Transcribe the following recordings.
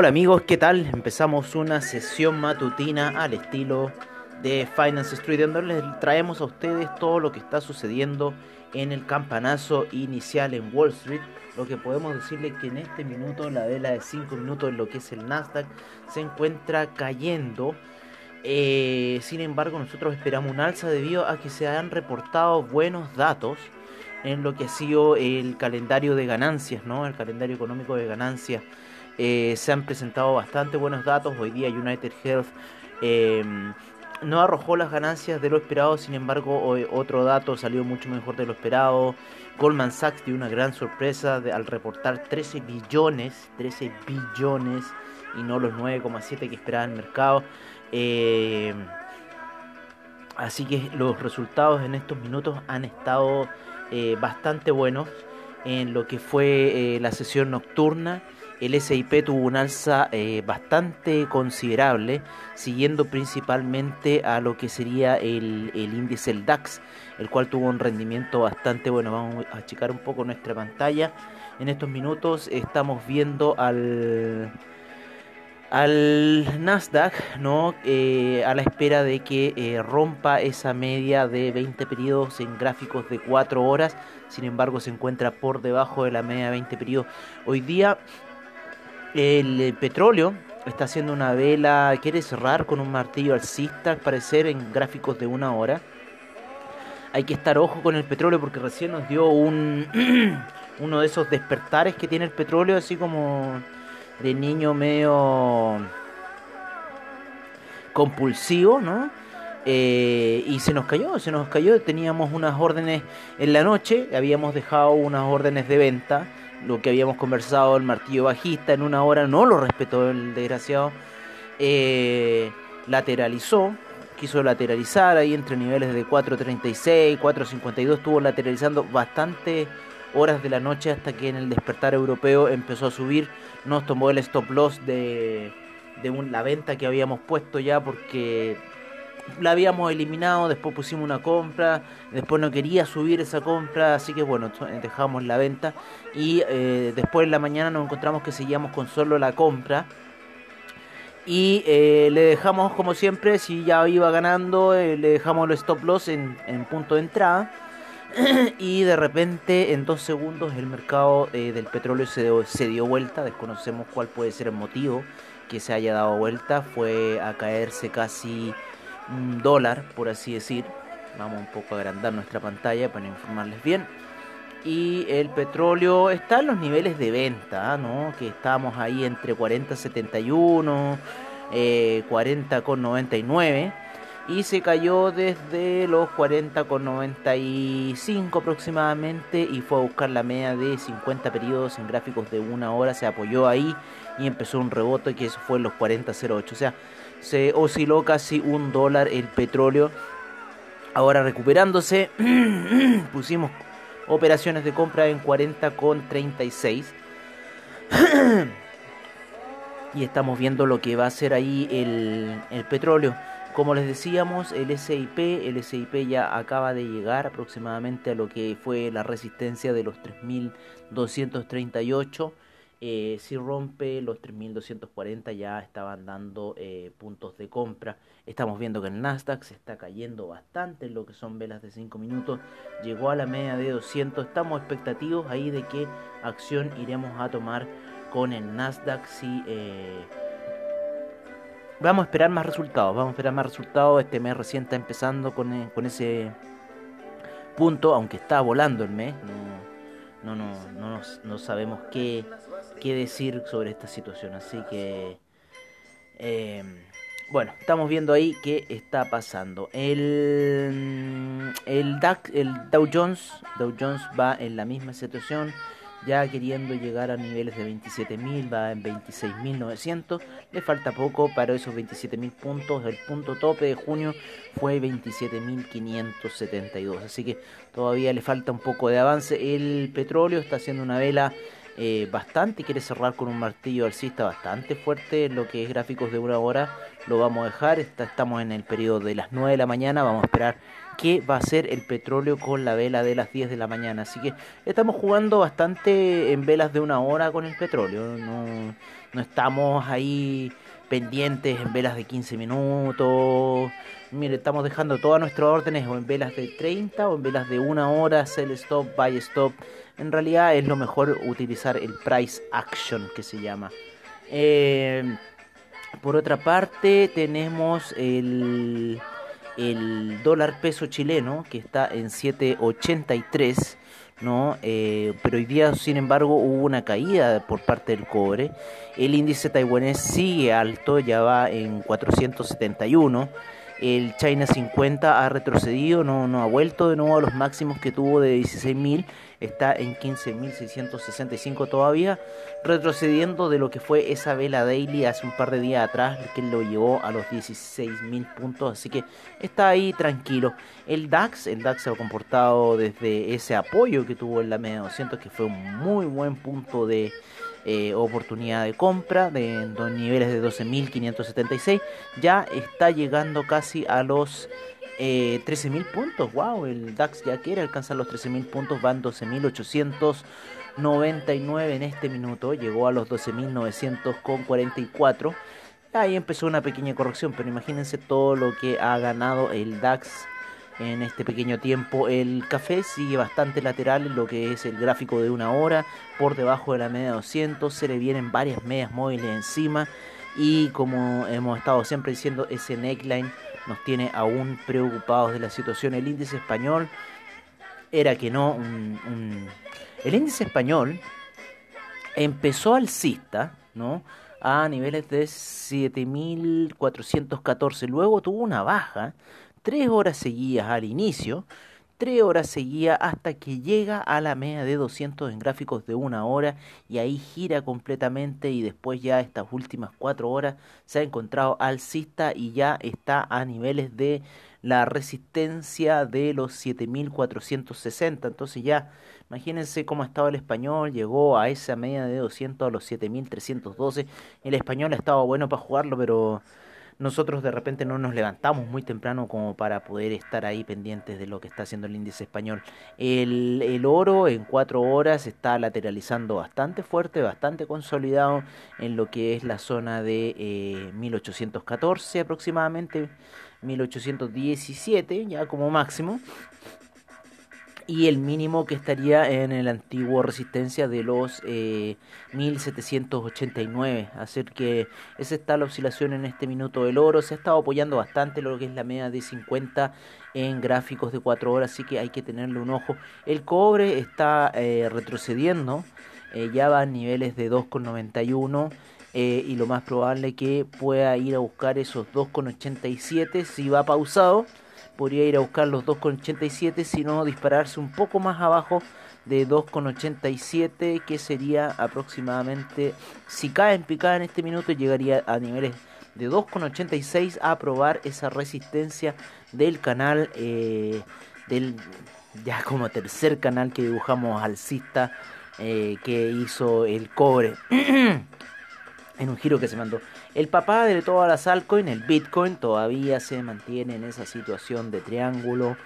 Hola amigos, ¿qué tal? Empezamos una sesión matutina al estilo de Finance Street, donde les traemos a ustedes todo lo que está sucediendo en el campanazo inicial en Wall Street. Lo que podemos decirles que en este minuto, la vela de 5 minutos en lo que es el Nasdaq, se encuentra cayendo. Eh, sin embargo, nosotros esperamos un alza debido a que se han reportado buenos datos en lo que ha sido el calendario de ganancias, ¿no? El calendario económico de ganancias eh, se han presentado bastante buenos datos. Hoy día United Health eh, no arrojó las ganancias de lo esperado, sin embargo otro dato salió mucho mejor de lo esperado. Goldman Sachs dio una gran sorpresa al reportar 13 billones, 13 billones y no los 9,7 que esperaba el mercado. Eh, así que los resultados en estos minutos han estado bastante buenos en lo que fue la sesión nocturna el SIP tuvo un alza eh, bastante considerable, siguiendo principalmente a lo que sería el, índice el DAX, el cual tuvo un rendimiento bastante bueno. Vamos a checar un poco nuestra pantalla. En estos minutos estamos viendo al al Nasdaq, ¿no? Eh, a la espera de que eh, rompa esa media de 20 periodos en gráficos de 4 horas. Sin embargo, se encuentra por debajo de la media de 20 periodos. Hoy día el eh, petróleo está haciendo una vela, quiere cerrar con un martillo alcista, al parecer en gráficos de una hora. Hay que estar ojo con el petróleo porque recién nos dio un uno de esos despertares que tiene el petróleo, así como de niño medio compulsivo, ¿no? Eh, y se nos cayó, se nos cayó. Teníamos unas órdenes en la noche, habíamos dejado unas órdenes de venta lo que habíamos conversado, el martillo bajista en una hora no lo respetó el desgraciado, eh, lateralizó, quiso lateralizar ahí entre niveles de 4.36, 4.52, estuvo lateralizando bastante horas de la noche hasta que en el despertar europeo empezó a subir, nos tomó el stop loss de, de la venta que habíamos puesto ya porque la habíamos eliminado, después pusimos una compra, después no quería subir esa compra, así que bueno, dejamos la venta y eh, después en la mañana nos encontramos que seguíamos con solo la compra y eh, le dejamos como siempre, si ya iba ganando, eh, le dejamos los stop loss en, punto de entrada y de repente en dos segundos el mercado del petróleo se se dio vuelta, desconocemos cuál puede ser el motivo que se haya dado vuelta, fue a caerse casi dólar, por así decir. Vamos un poco a agrandar nuestra pantalla para informarles bien. Y el petróleo está en los niveles de venta, ¿no? Que estamos ahí entre 40.71, eh, 40.99 y se cayó desde los 40,95 aproximadamente y fue a buscar la media de 50 periodos en gráficos de una hora, se apoyó ahí y empezó un rebote que eso fue en los 40,08, o sea, se osciló casi un dólar el petróleo. Ahora recuperándose, pusimos operaciones de compra en 40,36 y estamos viendo lo que va a ser ahí el, el petróleo. Como les decíamos, el SIP, el SIP ya acaba de llegar aproximadamente a lo que fue la resistencia de los 3238. Eh, si rompe los 3240 ya estaban dando eh, puntos de compra. Estamos viendo que el Nasdaq se está cayendo bastante en lo que son velas de 5 minutos. Llegó a la media de 200. Estamos expectativos ahí de qué acción iremos a tomar con el Nasdaq si... Eh, vamos a esperar más resultados, vamos a esperar más resultados. Este mes recién está empezando con, con ese punto, aunque está volando el mes. No, no, no, no, sabemos qué, qué, decir sobre esta situación. Así que, em, bueno, estamos viendo ahí qué está pasando. El, el, DAX, el Dow Jones, Dow Jones va en la misma situación ya queriendo llegar a niveles de 27.000, va en 26.900, le falta poco para esos 27.000 puntos, el punto tope de junio fue 27.572, así que todavía le falta un poco de avance, el petróleo está haciendo una vela eh, bastante, quiere cerrar con un martillo alcista bastante fuerte, lo que es gráficos de una hora, lo vamos a dejar, estamos en el periodo de las 9 de la mañana, vamos a esperar qué va a ser el petróleo con la vela de las 10 de la mañana. Así que estamos jugando bastante en velas de una hora con el petróleo. No, no estamos ahí pendientes en velas de 15 minutos. Mire, estamos dejando todas nuestras órdenes o en velas de 30 o en velas de una hora, sell stop, buy stop. En realidad es lo mejor utilizar el price action que se llama. Eh, por otra parte tenemos el el dólar peso chileno, que está en 7.83, ¿no? Eh, pero hoy día, sin embargo, hubo una caída por parte del cobre. El índice taiwanés sigue alto, ya va en 471. El China 50 ha retrocedido, no, no ha vuelto de nuevo a los máximos que tuvo de 16.000 está en 15.665 todavía, retrocediendo de lo que fue esa vela daily hace un par de días atrás, que lo llevó a los 16.000 puntos, así que está ahí tranquilo. El DAX, el DAX se ha comportado desde ese apoyo que tuvo en la media 200, que fue un muy buen punto de eh, oportunidad de compra de, dos niveles de 12.576, ya está llegando casi a los eh, 13.000 puntos, wow, el DAX ya quiere alcanzar los 13.000 puntos, van 12.899 en este minuto, llegó a los 12.944. Ahí empezó una pequeña corrección, pero imagínense todo lo que ha ganado el DAX en este pequeño tiempo. El café sigue bastante lateral en lo que es el gráfico de una hora, por debajo de la media 200, se le vienen varias medias móviles encima y como hemos estado siempre diciendo, ese neckline nos tiene aún preocupados de la situación. El índice español era que no, el índice español empezó alcista, ¿no? A niveles de 7.414, luego tuvo una baja, tres horas seguidas al inicio, 3 horas seguía hasta que llega a la media de 200 en gráficos de una hora y ahí gira completamente y después ya estas últimas 4 horas se ha encontrado alcista y ya está a niveles de la resistencia de los 7460 entonces ya imagínense cómo ha estado el español llegó a esa media de 200 a los 7312 el español ha estado bueno para jugarlo pero nosotros de repente no nos levantamos muy temprano como para poder estar ahí pendientes de lo que está haciendo el índice español. El, el oro en cuatro horas está lateralizando bastante fuerte, bastante consolidado en lo que es la zona de eh, 1814 aproximadamente, 1817 ya como máximo y el mínimo que estaría en el antiguo resistencia de los eh, 1789. Así que esa está la oscilación en este minuto del oro. Se ha estado apoyando bastante lo que es la media de 50 en gráficos de 4 horas, así que hay que tenerle un ojo. El cobre está eh, retrocediendo, eh, ya va a niveles de 2,91. Eh, y lo más probable que pueda ir a buscar esos 2,87 si va pausado podría ir a buscar los 2,87, sino dispararse un poco más abajo de 2,87, que sería aproximadamente, si cae en picada en este minuto, llegaría a niveles de 2,86 a probar esa resistencia del canal, eh, del ya como tercer canal que dibujamos alcista eh, que hizo el cobre. en un giro que se mandó. El papá de todas las altcoins, el Bitcoin, todavía se mantiene en esa situación de triángulo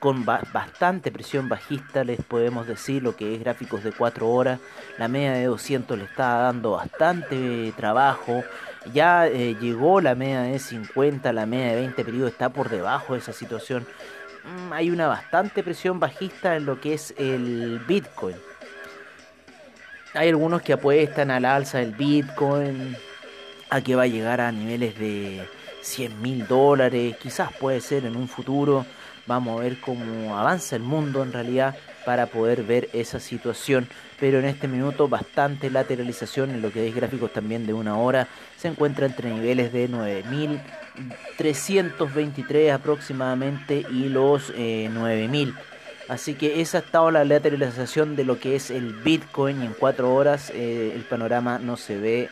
con bastante presión bajista, les podemos decir lo que es gráficos de 4 horas, la media de 200 le está dando bastante trabajo, ya eh, llegó la media de 50, la media de 20 periodos está por debajo de esa situación, mm, hay una bastante presión bajista en lo que es el Bitcoin. Hay algunos que apuestan al alza del Bitcoin, a que va a llegar a niveles de 100 mil dólares, quizás puede ser en un futuro. Vamos a ver cómo avanza el mundo en realidad para poder ver esa situación. Pero en este minuto bastante lateralización en lo que es gráficos también de una hora. Se encuentra entre niveles de 9.323 aproximadamente y los eh, 9.000. Así que esa ha estado la lateralización de lo que es el Bitcoin y en cuatro horas eh, el panorama no se ve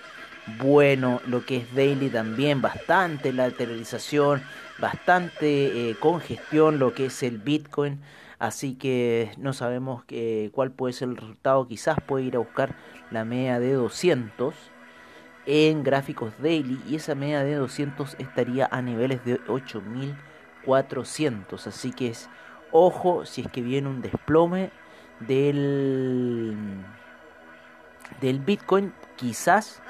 bueno. Lo que es daily también, bastante lateralización, bastante eh, congestión lo que es el Bitcoin. Así que no sabemos cuál puede ser el resultado. Quizás puede ir a buscar la media de 200 en gráficos daily y esa media de 200 estaría a niveles de 8400. Así que es ojo si es que viene un desplome del, del Bitcoin. Quizás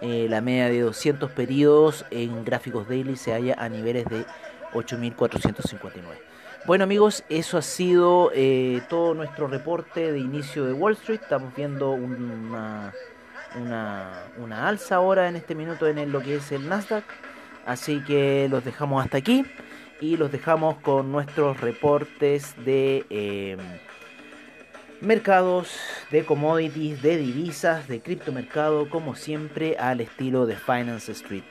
eh, la media de 200 periodos en gráficos daily se halla a niveles de 8459. Bueno amigos, eso ha sido eh, todo nuestro reporte de inicio de Wall Street. Estamos viendo una, una, alza ahora en este minuto en lo que es el Nasdaq. Así que los dejamos hasta aquí y los dejamos con nuestros reportes de eh, mercados, de commodities, de divisas, de criptomercado, como siempre al estilo de Finance Street.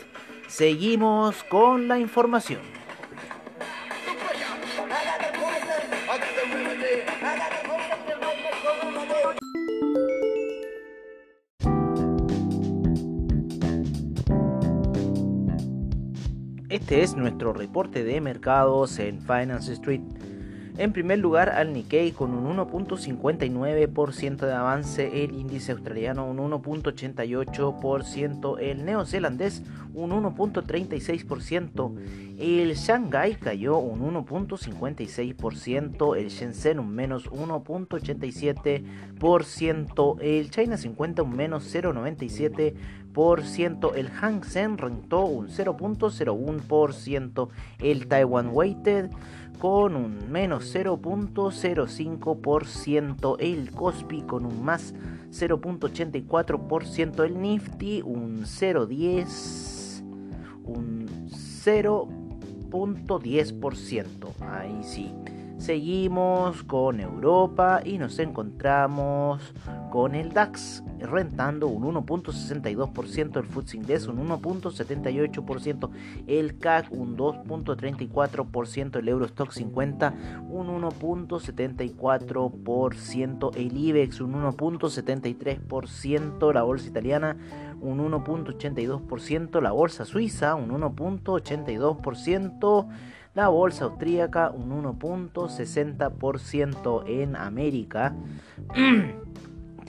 Seguimos con la información. Este es nuestro reporte de mercados en Finance Street. En primer lugar al Nikkei con un 1.59% de avance, el índice australiano un 1.88%, el neozelandés un 1.36%, el Shanghai cayó un 1.56%, el Shenzhen un menos 1.87%, el China 50 un menos 0.97%, el Hang Seng rentó un 0.01%, el Taiwan Weighted con un menos 0.05%, el Kospi con un más 0.84%, el Nifty un 0.10, un 0.10%, ahí sí. Seguimos con Europa y nos encontramos con el DAX rentando un 1.62%, el FTSE inglés un 1.78%, el CAC un 2.34%, el Eurostock 50 un 1.74%, el IBEX un 1.73%, la bolsa italiana un 1.82%, la bolsa suiza un 1.82%, la bolsa austríaca un 1.60% en América.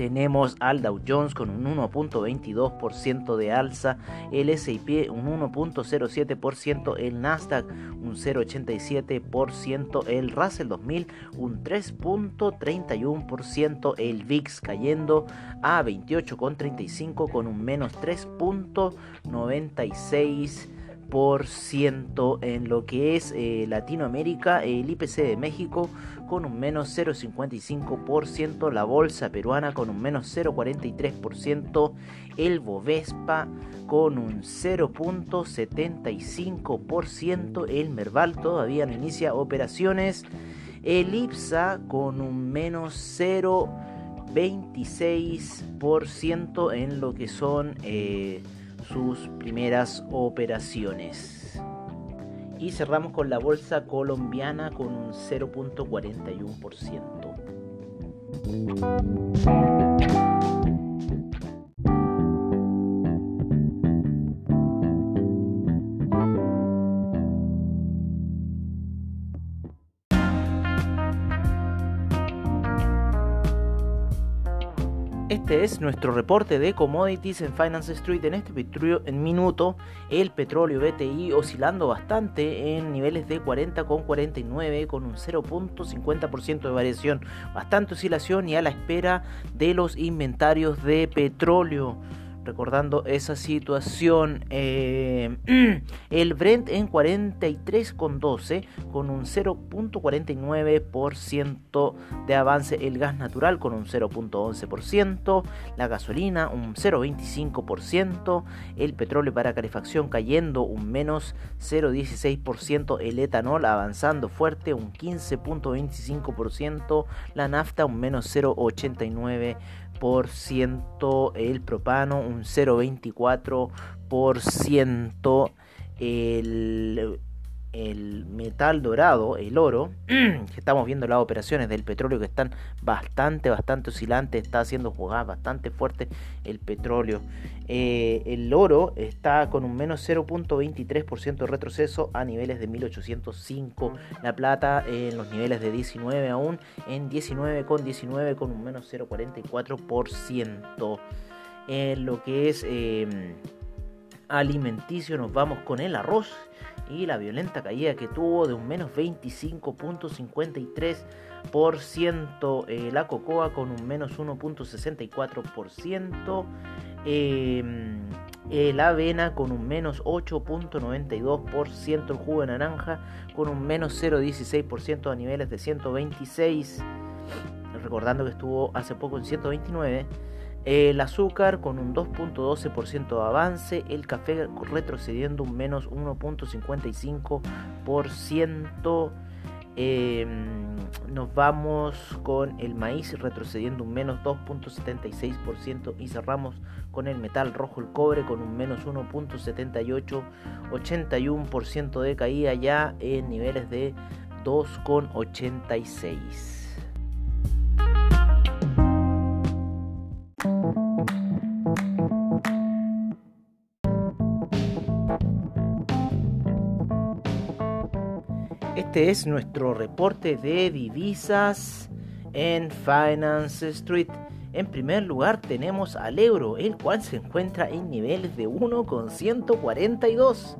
tenemos al Dow Jones con un 1.22% de alza, el S&P un 1.07%, el Nasdaq un 0.87%, el Russell 2000 un 3.31%, el VIX cayendo a 28.35 con un menos 3.96% en lo que es eh, Latinoamérica, el IPC de México con un menos 0,55%, la bolsa peruana con un menos 0,43%, el Bovespa con un 0,75%, el Merval todavía no inicia operaciones, el IPSA con un menos 0,26% en lo que son... Eh, sus primeras operaciones. Y cerramos con la bolsa colombiana con un 0.41%. Es nuestro reporte de commodities en Finance Street. En este en minuto, el petróleo BTI oscilando bastante en niveles de 40,49 con un 0.50% de variación. Bastante oscilación y a la espera de los inventarios de petróleo recordando esa situación. Eh, el Brent en 43,12 con un 0.49% de avance. El gas natural con un 0.11%. La gasolina un 0.25%. El petróleo para calefacción cayendo un menos 0.16%. El etanol avanzando fuerte un 15.25%. La nafta un menos 0.89% el propano un 0,24%, el el metal dorado, el oro, que estamos viendo las operaciones del petróleo que están bastante, bastante oscilantes, está haciendo jugadas bastante fuerte el petróleo. Eh, el oro está con un menos 0.23% de retroceso a niveles de 1805. La plata en los niveles de 19 aún en 19,19 con un menos 0.44%. En lo que es em, alimenticio nos vamos con el arroz y la violenta caída que tuvo de un menos 25.53%, eh, la cocoa con un menos 1.64%, em, eh, la avena con un menos 8.92%, el jugo de naranja con un menos 0.16% a niveles de 126, recordando que estuvo hace poco en 129 el azúcar con un 2.12% de avance, el café retrocediendo un menos 1.55%. Em, nos vamos con el maíz retrocediendo un menos 2.76% y cerramos con el metal rojo, el cobre, con un menos 1.78, 81% de caída ya en niveles de 2.86. Este es nuestro reporte de divisas en Finance Street. En primer lugar tenemos al euro, el cual se encuentra en niveles de 1,142.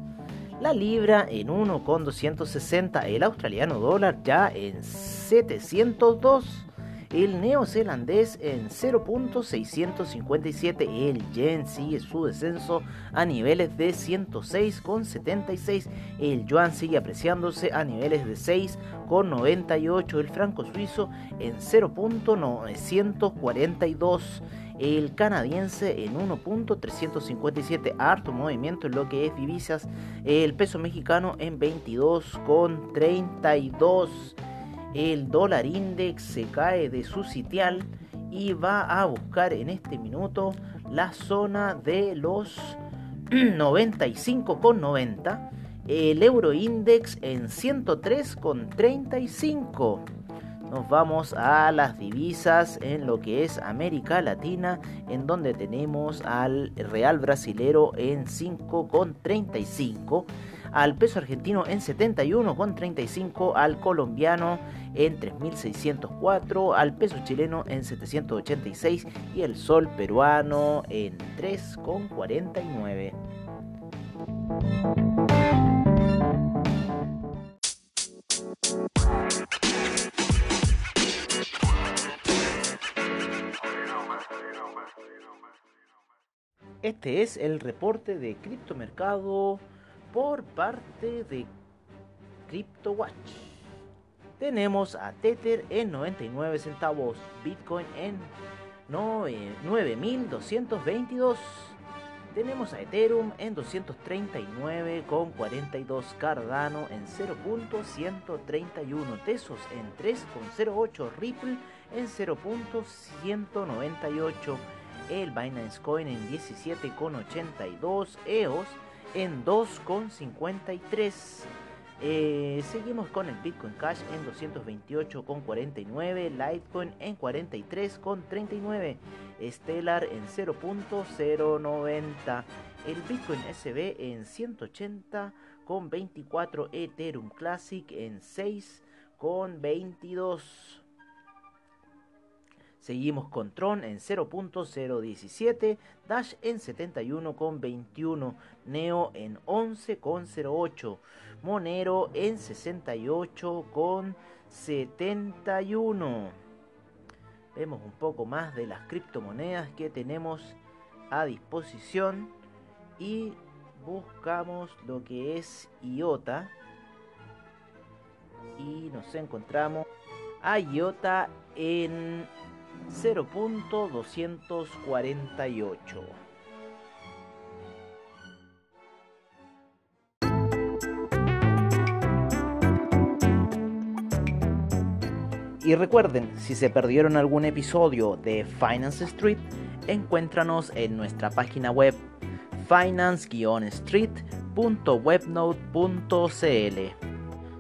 La libra en 1,260. El australiano dólar ya en 702 el neozelandés en 0.657, el yen sigue su descenso a niveles de 106,76, el yuan sigue apreciándose a niveles de 6,98, el franco suizo en 0.942 el canadiense en 1.357, harto movimiento en lo que es divisas, el peso mexicano en 22,32 el dólar index se cae de su sitial y va a buscar en este minuto la zona de los 95,90. El euro index en 103,35. Nos vamos a las divisas en lo que es América Latina, en donde tenemos al real brasilero en 5,35 al peso argentino en 71,35, al colombiano en 3.604, al peso chileno en 786 y el sol peruano en 3,49. Este es el reporte de criptomercado por parte de CryptoWatch. Tenemos a Tether en 99 centavos, Bitcoin en 9.222. Tenemos a Ethereum en 239,42, Cardano en 0.131, Tesos en 3,08, Ripple en 0.198, el Binance Coin en 17,82, EOS en 2,53. Eh, seguimos con el Bitcoin Cash en 228,49, Litecoin en 43,39, Stellar en 0.090, el Bitcoin SB en 180,24, Ethereum Classic en 6,22. Seguimos con Tron en 0.017, Dash en 71.21, Neo en 11.08, Monero en 68.71. Vemos un poco más de las criptomonedas que tenemos a disposición y buscamos lo que es IOTA y nos encontramos a IOTA en 0.248. Y recuerden, si se perdieron algún episodio de Finance Street, encuéntranos en nuestra página web finance-street.webnode.cl.